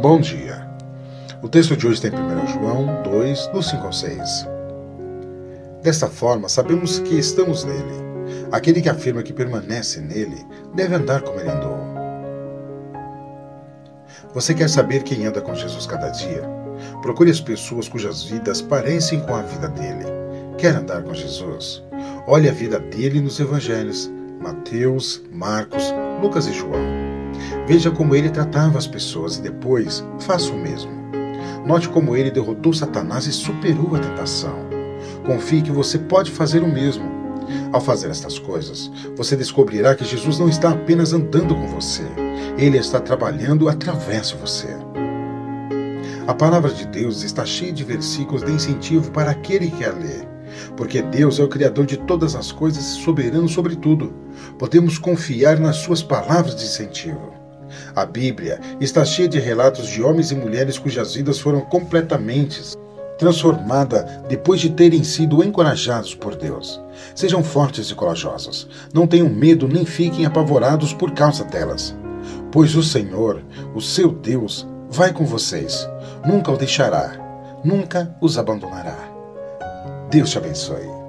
Bom dia. O texto de hoje tem 1 João 2, do 5 ao 6. Desta forma, sabemos que estamos nele. Aquele que afirma que permanece nele deve andar como ele andou. Você quer saber quem anda com Jesus cada dia? Procure as pessoas cujas vidas parecem com a vida dele. Quer andar com Jesus? Olhe a vida dele nos evangelhos: Mateus, Marcos, Lucas e João. Veja como ele tratava as pessoas e depois faça o mesmo. Note como ele derrotou Satanás e superou a tentação. Confie que você pode fazer o mesmo. Ao fazer estas coisas, você descobrirá que Jesus não está apenas andando com você, ele está trabalhando através de você. A palavra de Deus está cheia de versículos de incentivo para aquele que a lê, porque Deus é o Criador de todas as coisas e soberano sobre tudo. Podemos confiar nas suas palavras de incentivo. A Bíblia está cheia de relatos de homens e mulheres cujas vidas foram completamente transformadas depois de terem sido encorajados por Deus. Sejam fortes e corajosos. Não tenham medo nem fiquem apavorados por causa delas. Pois o Senhor, o seu Deus, vai com vocês. Nunca o deixará, nunca os abandonará. Deus te abençoe.